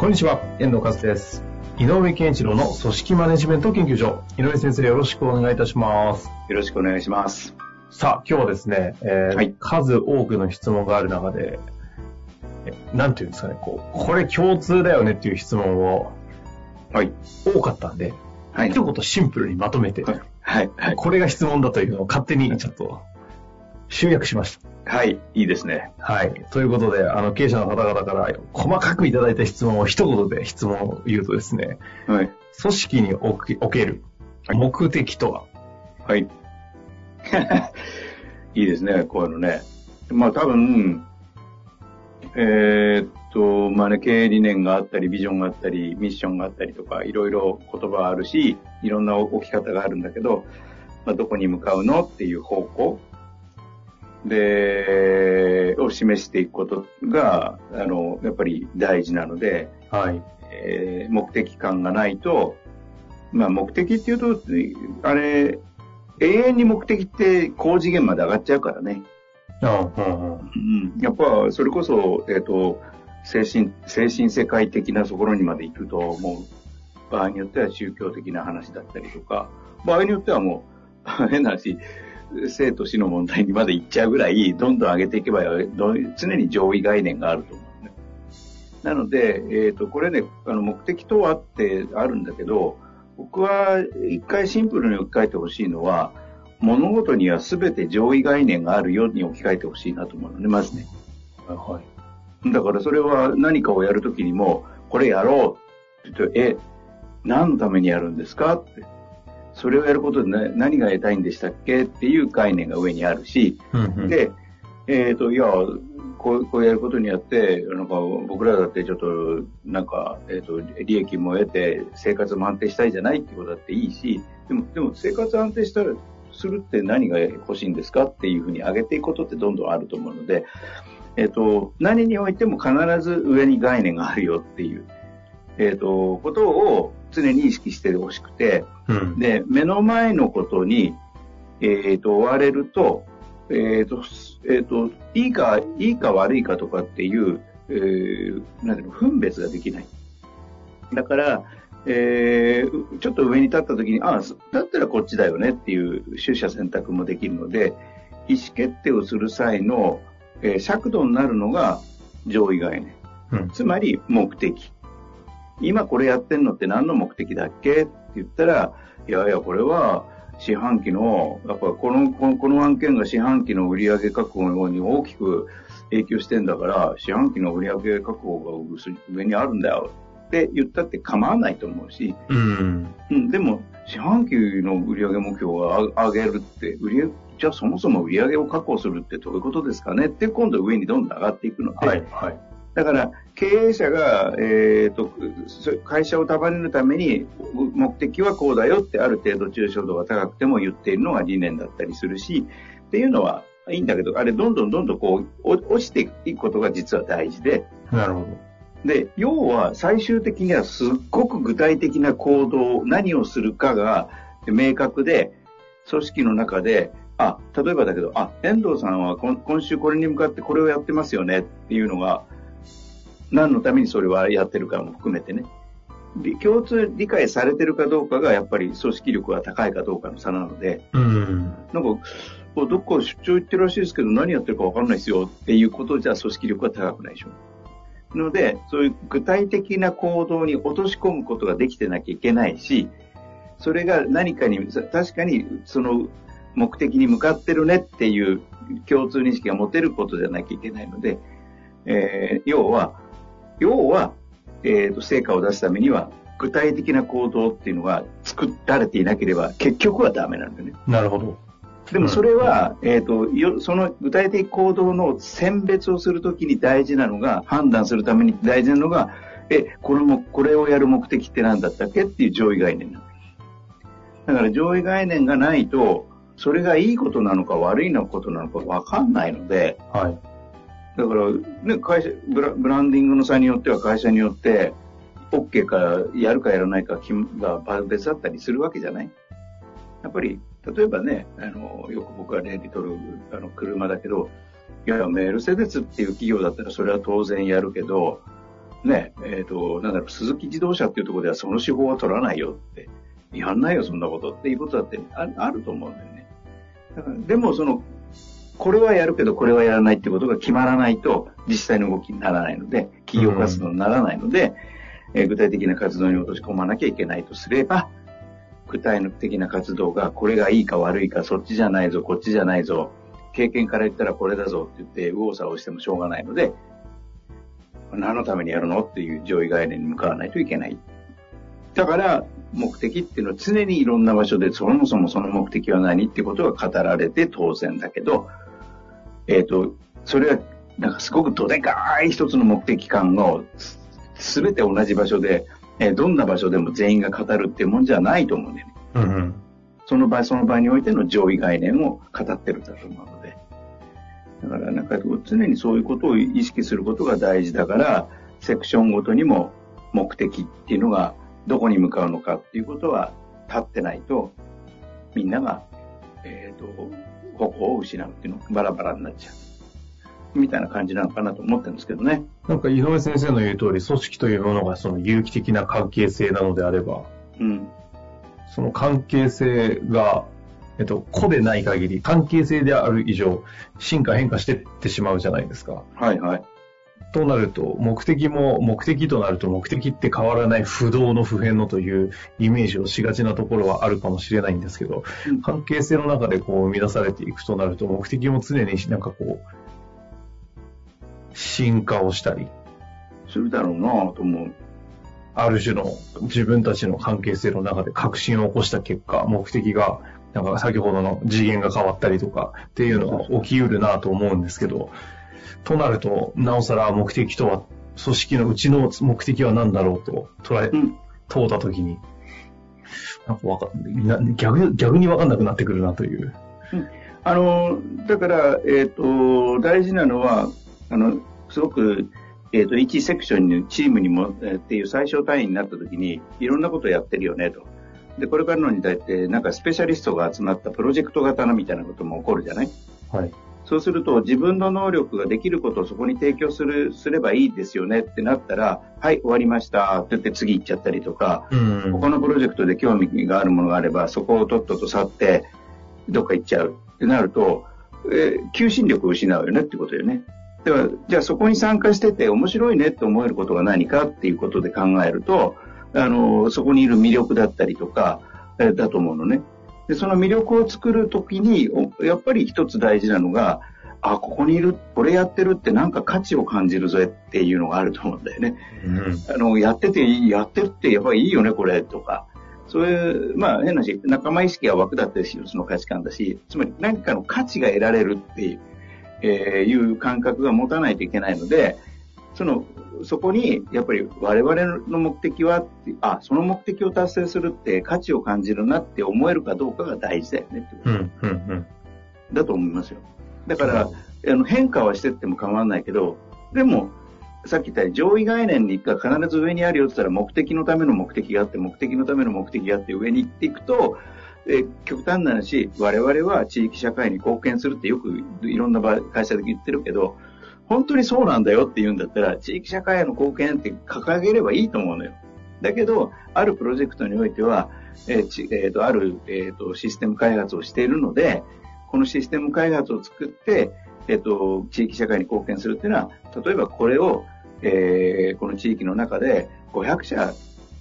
こんにちは、遠藤和樹です。井上健一郎の組織マネジメント研究所。井上先生、よろしくお願いいたします。よろしくお願いします。さあ、今日はですね、えーはい数多くの質問がある中で、えなんていうんですかね、こう、これ共通だよねっていう質問をはい。多かったんで、はい。一言シンプルにまとめて、はい。はい。はい。これが質問だというのを勝手にちょっと集約しました。はい。いいですね。はい。ということで、あの、経営者の方々から細かくいただいた質問を一言で質問を言うとですね、はい。組織におけおける目的とは、はい。いいですね。こういうのね。まあ多分、えーっと、まあね、経営理念があったり、ビジョンがあったり、ミッションがあったりとか、いろいろ言葉あるし、いろんな置き方があるんだけど、まあ、どこに向かうのっていう方向で、を示していくことが、あの、やっぱり大事なので、はい。えー目的感がないと、まあ目的っていうと、あれ、永遠に目的って高次元まで上がっちゃうからね。うんうんやっぱそれこそ、えっ、と、精神、精神世界的なところにまで行くと思う。場合によっては宗教的な話だったりとか、場合によってはもう、変な話、生と死の問題にまで行っちゃうぐらい、どんどん上げていけばど常に上位概念があると思うね。なので、えっ、と、これね、あの、目的とはってあるんだけど、僕は一回シンプルに置き換えてほしいのは、物事には全て上位概念があるように置き換えてほしいなと思うのね、まずね。はい。だからそれは何かをやるときにも、これやろうって言って、え、何のためにやるんですかって。それをやることでな何が得たいんでしたっけ？っていう概念が上にあるし、うんうん、で、えっ、と、いや、こうこうやることによって、なんか僕らだってちょっと、なんか、えっ、と、利益も得て、生活も安定したいじゃないってことだっていいし、でも、でも生活安定したら、するって何が欲しいんですか？っていうふうに上げていくことってどんどんあると思うので、えっ、と、何においても必ず上に概念があるよっていう、えっ、と、ことを常に意識してほしくて、うん、で、目の前のことに、えっ、と、追われると、えっ、と、えっ、と、いいか、いいか悪いかとかっていう、えー、なんていうの、分別ができない。だから、えー、ちょっと上に立った時に、ああ、だったらこっちだよねっていう取捨選択もできるので、意思決定をする際の、えー、尺度になるのが上位概念。うん、つまり目的。今これやってんのって何の目的だっけ？って言ったら、いやいや、これは四半期の、やっぱこの、このこの案件が四半期の売上確保に大きく影響してんだから、四半期の売上確保が上にあるんだよ。って言ったって構わないと思うし、うん、うん、でも四半期の売上目標を上げるって、売上、じゃあそもそも売上を確保するってどういうことですかね？って今度上にどんどん上がっていくので、はい、はい。だから、経営者が、えーと、会社を束ねるために目的はこうだよってある程度抽象度が高くても言っているのが理念だったりするし、っていうのはいいんだけど、あれどんどんどんどんこう落ちていくことが実は大事で。なるほど。で、要は最終的にはすっごく具体的な行動、何をするかが明確で、組織の中で、あ、例えばだけど、あ、遠藤さんは今週これに向かってこれをやってますよねっていうのが、何のためにそれはやってるかも含めてね。共通理解されてるかどうかがやっぱり組織力が高いかどうかの差なので、うん、なんか、どっか出張行ってるらしいですけど何やってるか分かんないですよっていうことじゃ組織力は高くないでしょ。ので、そういう具体的な行動に落とし込むことができてなきゃいけないし、それが何かに、確かにその目的に向かってるねっていう共通認識が持てることじゃなきゃいけないので、えー、要は、要は、えーと、成果を出すためには、具体的な行動っていうのが作られていなければ、結局はダメなんだよね。なるほど。でもそれは、えっ、とよ、その具体的行動の選別をするときに大事なのが、判断するために大事なのが、え、これも、これをやる目的って何だったっけっていう上位概念なの。だから上位概念がないと、それがいいことなのか悪いことなのか分かんないので、はい。だから、ね、会社ブラ、ブランディングの差によっては会社によって、OK かやるかやらないかが別だったりするわけじゃないやっぱり、例えばね、あの、よく僕が例に取るあの車だけど、いや、メルセデスっていう企業だったらそれは当然やるけど、ね、えっ、ー、と、なんだろう、鈴木自動車っていうところではその手法は取らないよって、やんないよ、そんなことっていうことだってああると思うんだよね。だからでも、その、これはやるけどこれはやらないってことが決まらないと実際の動きにならないので、企業活動にならないので、うん、えー、具体的な活動に落とし込まなきゃいけないとすれば、具体的な活動がこれがいいか悪いか、そっちじゃないぞ、こっちじゃないぞ、経験から言ったらこれだぞって言って右往左往してもしょうがないので、何のためにやるのっていう上位概念に向かわないといけない。だから、目的っていうのは常にいろんな場所でそもそもその目的は何ってことが語られて当然だけど、えっ、ー、と、それはなんかすごくどでかい一つの目的感を全て同じ場所で、えー、どんな場所でも全員が語るっていうもんじゃないと思うんだよね。うんうん、その場その場においての上位概念を語ってるんだと思うので。だからなんか常にそういうことを意識することが大事だから、セクションごとにも目的っていうのがどこに向かうのかっていうことは立ってないと、みんなが、えっ、ー、と、方向を失うっていうのバラバラになっちゃう。みたいな感じなのかなと思ってるんですけどね。なんか井上先生の言う通り、組織というものがその有機的な関係性なのであれば、うん、その関係性が、えっと、個でない限り、関係性である以上、進化変化していってしまうじゃないですか。はいはい。となると、目的も、目的となると目的って変わらない不動の普遍のというイメージをしがちなところはあるかもしれないんですけど、関係性の中でこう生み出されていくとなると、目的も常になんかこう、進化をしたり。するだろうなと思う。ある種の自分たちの関係性の中で革新を起こした結果、目的が、なんか先ほどの次元が変わったりとかっていうのは起きうるなと思うんですけど、となると、なおさら目的とは、組織のうちの目的は何だろうと捉え、うん、問うたときに、なんかわか逆逆に分かんなくなってくるなという。うん、あの、だから、えっ、ー、と、大事なのは、あの、すごく、えっ、ー、と、1セクションに、チームにも、えー、っていう最小単位になったときに、いろんなことやってるよね、と。で、これからの時代って、なんかスペシャリストが集まったプロジェクト型のみたいなことも起こるじゃない？はい。そうすると自分の能力ができることをそこに提供する、すればいいですよねってなったら、はい、終わりましたって言って次行っちゃったりとか、うん、他のプロジェクトで興味があるものがあれば、そこをとっとと去って、どっか行っちゃうってなると、えー、求心力を失うよねってことよね。では、じゃあそこに参加してて面白いねって思えることが何かっていうことで考えると、あの、そこにいる魅力だったりとか、えー、だと思うのね。で、その魅力を作るときに、やっぱり一つ大事なのが、あ、ここにいる、これやってるってなんか価値を感じるぞっていうのがあると思うんだよね。うん、あの、やってて、やってるってやっぱりいいよね、これ、とか。そういう、まあ変な話、仲間意識が枠だったりし、その価値観だし、つまり何かの価値が得られるっていう、えー、いう感覚が持たないといけないので、その、そこに、やっぱり我々の目的は、あ、その目的を達成するって価値を感じるなって思えるかどうかが大事だよねってこと。うんうんうん、だと思いますよ。だから、あの変化はしてっても構わないけど、でも、さっき言ったように上位概念が必ず上にあるよって言ったら目的のための目的があって、目的のための目的があって上に行っていくと、え極端な話、我々は地域社会に貢献するってよくいろんな会社で言ってるけど、本当にそうなんだよって言うんだったら、地域社会への貢献って掲げればいいと思うのよ。だけど、あるプロジェクトにおいては、えーちえーと、ある、えーと、システム開発をしているので、このシステム開発を作って、えっ、ー、と、地域社会に貢献するっていうのは、例えばこれを、えー、この地域の中で500社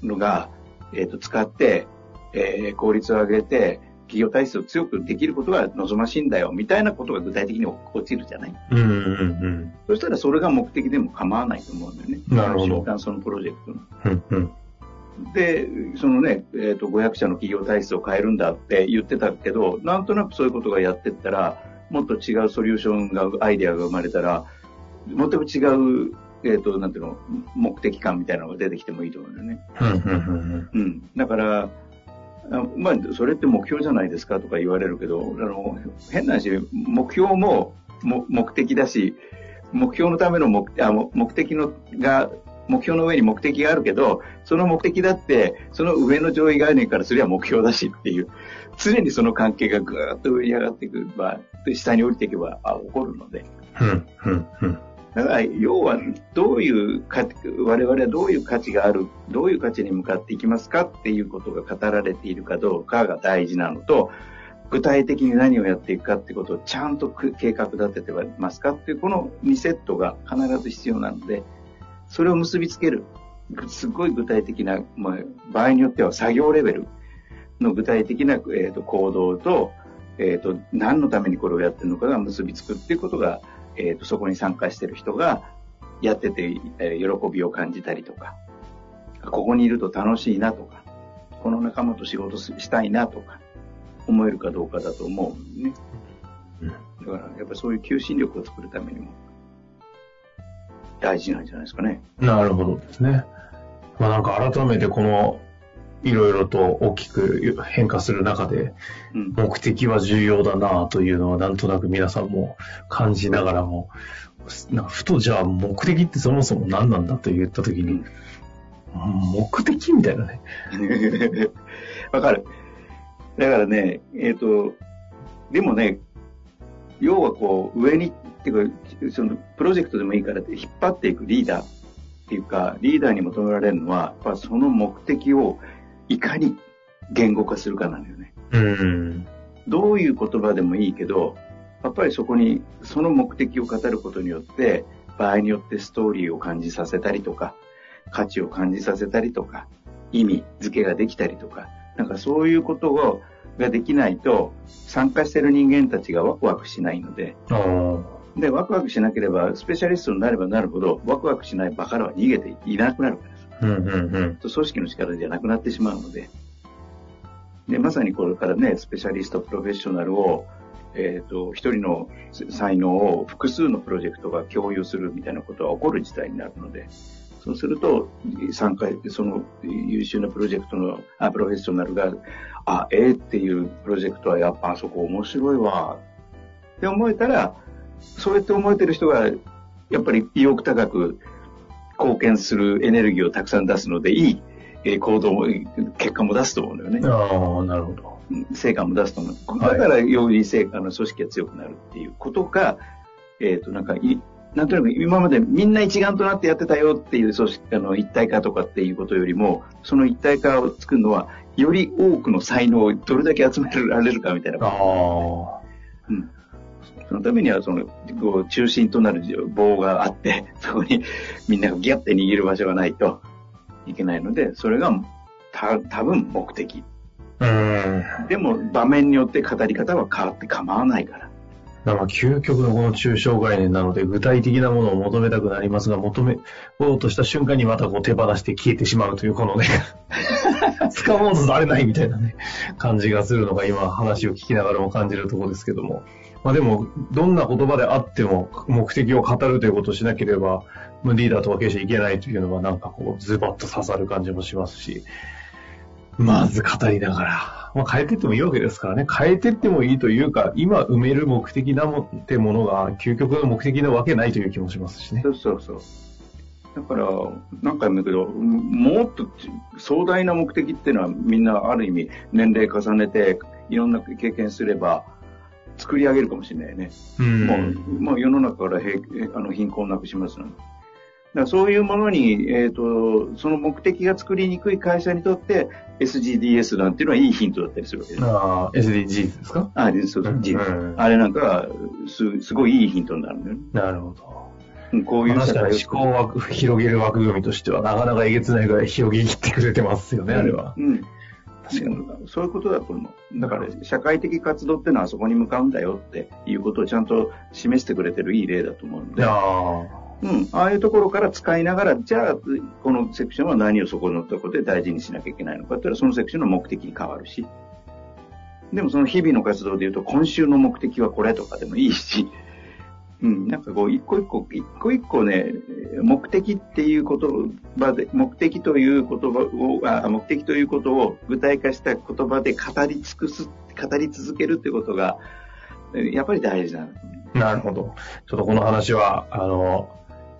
のが、えっ、ー、と、使って、えー、効率を上げて、企業体質を強くできることが望ましいんだよ、みたいなことが具体的に起ちるじゃない、うんうんうん、そしたらそれが目的でも構わないと思うんだよね。なるほど。瞬間そのプロジェクトの。うんうんで、そのね、えっ、ー、と、500社の企業体質を変えるんだって言ってたけど、なんとなくそういうことがやってったら、もっと違うソリューションが、アイデアが生まれたら、もっと違う、えっ、ー、と、なんていうの、目的感みたいなのが出てきてもいいと思うんだよね。うん。だから、まあ、それって目標じゃないですかとか言われるけど、あの、変な話、目標も目的だし、目標のための目あ目的のが、目標の上に目的があるけど、その目的だって、その上の上位概念からすれば目標だしっていう、常にその関係がぐーっと上に上がっていく、まあ、下に降りていけばあ起こるので。うんうんうんだから、要は、どういう価値、我々はどういう価値がある、どういう価値に向かっていきますかっていうことが語られているかどうかが大事なのと、具体的に何をやっていくかってことをちゃんと計画立ててますかっていう、この2セットが必ず必要なので、それを結びつける。すごい具体的な、まあ、場合によっては作業レベルの具体的な、行動と、え、ー、と、何のためにこれをやってるのかが結びつくっていうことが、えっ、ー、と、そこに参加してる人がやってて、えー、喜びを感じたりとか、ここにいると楽しいなとか、この仲間と仕事したいなとか、思えるかどうかだと思うね。だから、やっぱりそういう求心力を作るためにも、大事なんじゃないですかね。なるほどですね。まあなんか改めてこの、いろいろと大きく変化する中で、目的は重要だなというのはなんとなく皆さんも感じながらも、なふとじゃあ目的ってそもそも何なんだと言ったときに、うん、目的みたいなね。わかる。だからね、えっ、ー、と、でもね、要はこう、上に、っていうか、その、プロジェクトでもいいから引っ張っていくリーダーっていうか、リーダーに求められるのは、やっぱその目的をいかに言語化するかなんだよね。うん。どういう言葉でもいいけど、やっぱりそこに、その目的を語ることによって、場合によってストーリーを感じさせたりとか、価値を感じさせたりとか、意味付けができたりとか、なんかそういうことをができないと、参加してる人間たちがワクワクしないので、で、ワクワクしなければ、スペシャリストになればなるほど、ワクワクしない場からは逃げていなくなる。うんうんうん、組織の力じゃなくなってしまうので、で、まさにこれからね、スペシャリスト、プロフェッショナルを、えっ、ー、と、一人の才能を複数のプロジェクトが共有するみたいなことは起こる事態になるので、そうすると、参加、その優秀なプロジェクトの、あプロフェッショナルが、あ、A っていうプロジェクトはやっぱあそこ面白いわ、って思えたら、そうやって思えてる人が、やっぱり意欲高く貢献するエネルギーをたくさん出すので、いい行動も、結果も出すと思うんだよね。ああ、なるほど。成果も出すと思う。だから、より成果の組織が強くなるっていうことが、えっ、ー、と、なんかい、なんとなく今までみんな一丸となってやってたよっていう組織、あの、一体化とかっていうことよりも、その一体化を作るのは、より多くの才能をどれだけ集められるかみたいなこと。うん。そのためには、その、こう、中心となる棒があって、そこにみんながギャッて握る場所がないといけないので、それが、た、多分目的。うん。でも、場面によって語り方は変わって構わないから。だか究極のこの抽象概念なので、具体的なものを求めたくなりますが、求めようとした瞬間にまたこう手放して消えてしまうという、このね、使おうとされないみたいなね、感じがするのが今話を聞きながらも感じるところですけども。まあでも、どんな言葉であっても目的を語るということをしなければ、リーダーとは決していけないというのはなんかこうズバッと刺さる感じもしますし、まず語りながら、まあ、変えてってもいいわけですからね。変えてってもいいというか、今埋める目的なもってものが究極の目的なわけないという気もしますしね。そうそうそう。だから、何回も言うけど、もっと壮大な目的っていうのはみんなある意味年齢重ねていろんな経験すれば作り上げるかもしれないね。うん、もうもう世の中からあの貧困なくしますので。だそういうものに、えっ、ー、と、その目的が作りにくい会社にとって、SGDS なんていうのはいいヒントだったりするわけです。ああ、SDGs ですか？ああ、そうそう、うんあれなんかはす、すごいいいヒントになるんだよね。なるほど。こういう確かに思考枠、広げる枠組みとしては、なかなかえげつないぐらい広げ切ってくれてますよね、あれは。うん。確かに。そういうことだと思う。だから、社会的活動ってのはあそこに向かうんだよっていうことをちゃんと示してくれてるいい例だと思うんで。ああ。うん、ああいうところから使いながら、じゃあ、このセクションは何をそこのところで大事にしなきゃいけないのかって言ったら、そのセクションの目的に変わるし、でもその日々の活動で言うと、今週の目的はこれとかでもいいし、うん、なんかこう、一個一個、一個一個ね、目的っていう言葉で、目的という言葉を、あ目的ということを具体化した言葉で語り尽くす、語り続けるってことが、やっぱり大事な。なるほど。ちょっとこの話は、あの、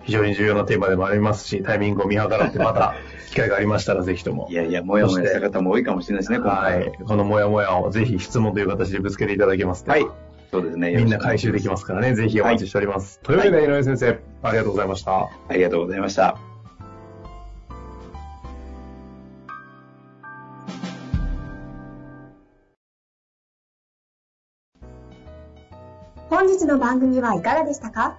非常に重要なテーマでもありますし、タイミングを見計らってまた機会がありましたらぜひとも。いやいや、もやもやした方も多いかもしれないですね、はい。このもやもやをぜひ質問という形でぶつけていただけますと。はい。そうですね。みんな回収できますからね、ぜひお待ちしております。はい、というわけで、井上先生、ありがとうございました。ありがとうございました。本日の番組はいかがでしたか？